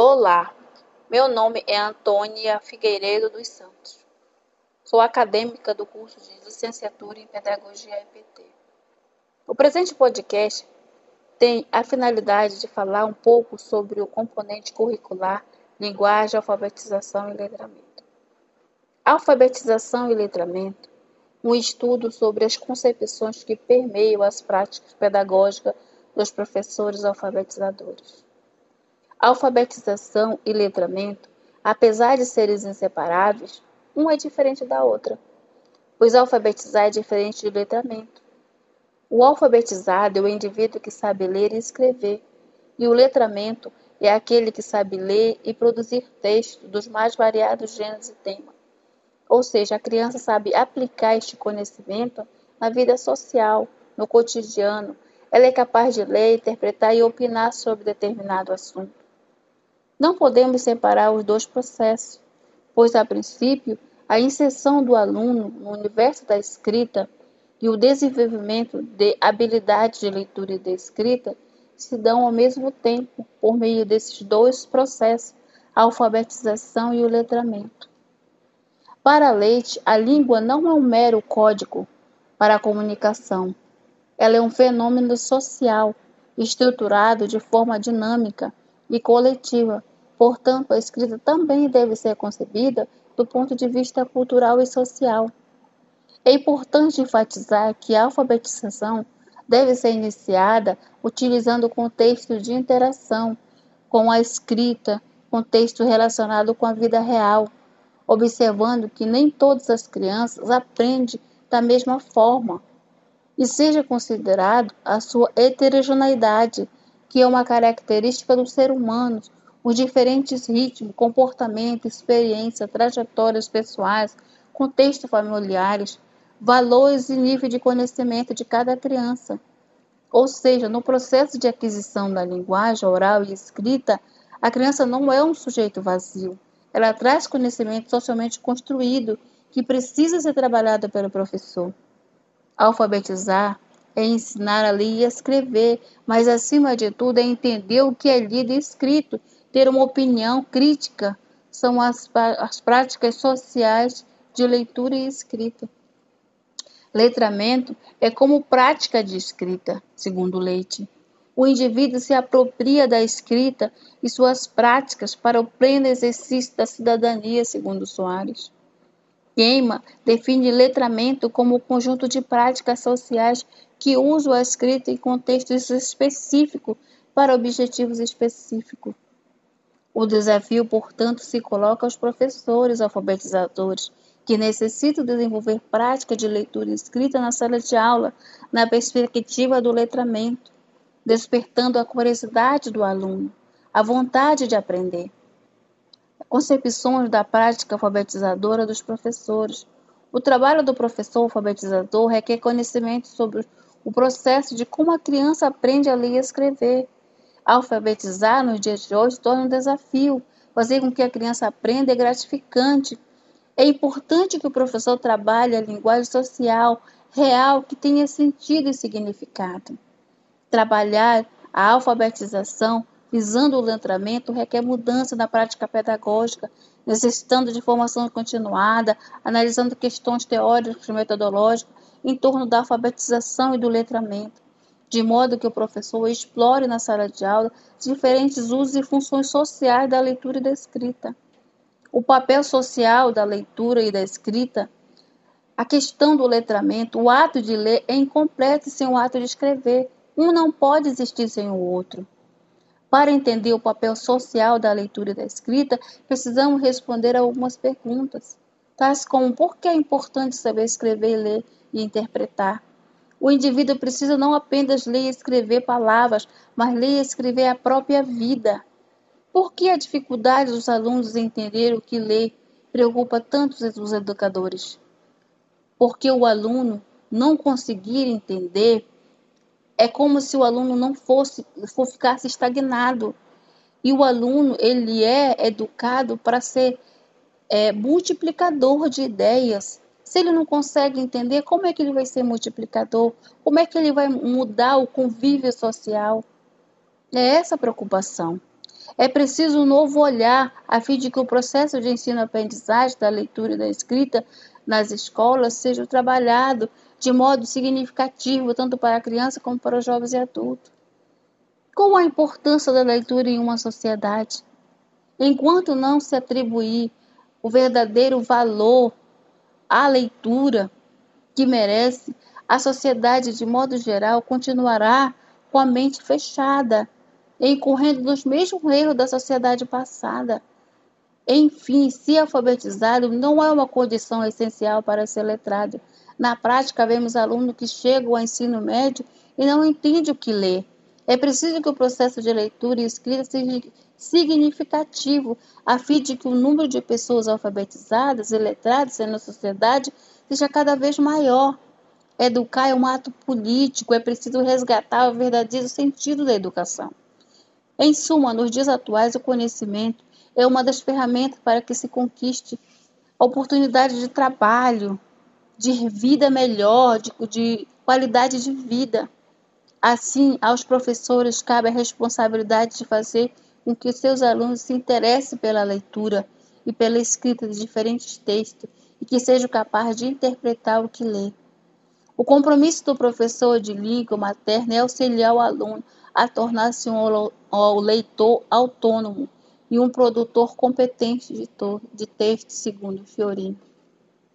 Olá, meu nome é Antônia Figueiredo dos Santos. Sou acadêmica do curso de Licenciatura em Pedagogia EPT. O presente podcast tem a finalidade de falar um pouco sobre o componente curricular linguagem, alfabetização e letramento. Alfabetização e letramento um estudo sobre as concepções que permeiam as práticas pedagógicas dos professores alfabetizadores. Alfabetização e letramento, apesar de serem inseparáveis, uma é diferente da outra, pois alfabetizar é diferente de letramento. O alfabetizado é o indivíduo que sabe ler e escrever, e o letramento é aquele que sabe ler e produzir textos dos mais variados gêneros e temas. Ou seja, a criança sabe aplicar este conhecimento na vida social, no cotidiano. Ela é capaz de ler, interpretar e opinar sobre determinado assunto. Não podemos separar os dois processos, pois, a princípio, a inserção do aluno no universo da escrita e o desenvolvimento de habilidades de leitura e de escrita se dão ao mesmo tempo por meio desses dois processos, a alfabetização e o letramento. Para Leite, a língua não é um mero código para a comunicação. Ela é um fenômeno social, estruturado de forma dinâmica e coletiva. Portanto, a escrita também deve ser concebida do ponto de vista cultural e social. É importante enfatizar que a alfabetização deve ser iniciada utilizando o contexto de interação com a escrita, contexto relacionado com a vida real, observando que nem todas as crianças aprendem da mesma forma, e seja considerado a sua heterogeneidade, que é uma característica do ser humano, os diferentes ritmos, comportamento, experiência, trajetórias pessoais, contextos familiares, valores e nível de conhecimento de cada criança. Ou seja, no processo de aquisição da linguagem oral e escrita, a criança não é um sujeito vazio, ela traz conhecimento socialmente construído que precisa ser trabalhado pelo professor. Alfabetizar é ensinar a ler e escrever, mas acima de tudo é entender o que é lido e escrito, ter uma opinião crítica. São as, as práticas sociais de leitura e escrita. Letramento é como prática de escrita, segundo Leite o indivíduo se apropria da escrita e suas práticas para o pleno exercício da cidadania, segundo Soares. Queima define letramento como o conjunto de práticas sociais que usam a escrita em contextos específicos para objetivos específicos. O desafio, portanto, se coloca aos professores alfabetizadores, que necessitam desenvolver prática de leitura escrita na sala de aula, na perspectiva do letramento despertando a curiosidade do aluno, a vontade de aprender. Concepções da prática alfabetizadora dos professores. O trabalho do professor alfabetizador requer conhecimento sobre o processo de como a criança aprende a ler e escrever. Alfabetizar nos dias de hoje torna um desafio. Fazer com que a criança aprenda é gratificante. É importante que o professor trabalhe a linguagem social real que tenha sentido e significado. Trabalhar a alfabetização visando o letramento requer mudança na prática pedagógica, necessitando de formação continuada, analisando questões teóricas e metodológicas em torno da alfabetização e do letramento, de modo que o professor explore na sala de aula diferentes usos e funções sociais da leitura e da escrita. O papel social da leitura e da escrita, a questão do letramento, o ato de ler é incompleto sem o ato de escrever, um não pode existir sem o outro. Para entender o papel social da leitura e da escrita, precisamos responder a algumas perguntas, tais como por que é importante saber escrever, ler e interpretar? O indivíduo precisa não apenas ler e escrever palavras, mas ler e escrever a própria vida. Por que a dificuldade dos alunos em entender o que lê preocupa tanto os educadores? Porque o aluno não conseguir entender é como se o aluno não fosse, for ficasse estagnado. E o aluno, ele é educado para ser é, multiplicador de ideias. Se ele não consegue entender, como é que ele vai ser multiplicador? Como é que ele vai mudar o convívio social? É essa a preocupação. É preciso um novo olhar a fim de que o processo de ensino-aprendizagem da leitura e da escrita nas escolas seja trabalhado de modo significativo tanto para a criança como para os jovens e adultos. Qual a importância da leitura em uma sociedade? Enquanto não se atribuir o verdadeiro valor à leitura que merece, a sociedade, de modo geral, continuará com a mente fechada, incorrendo nos mesmos erros da sociedade passada. Enfim, ser alfabetizado não é uma condição essencial para ser letrado. Na prática, vemos alunos que chegam ao ensino médio e não entendem o que lê. É preciso que o processo de leitura e escrita seja significativo, a fim de que o número de pessoas alfabetizadas e letradas na sociedade seja cada vez maior. Educar é um ato político, é preciso resgatar o verdadeiro sentido da educação. Em suma, nos dias atuais, o conhecimento é uma das ferramentas para que se conquiste oportunidade de trabalho, de vida melhor, de, de qualidade de vida. Assim, aos professores cabe a responsabilidade de fazer com que seus alunos se interessem pela leitura e pela escrita de diferentes textos e que sejam capazes de interpretar o que lê. O compromisso do professor de língua materna é auxiliar o aluno a tornar-se um leitor autônomo e um produtor competente de, de texto, segundo Fiorino.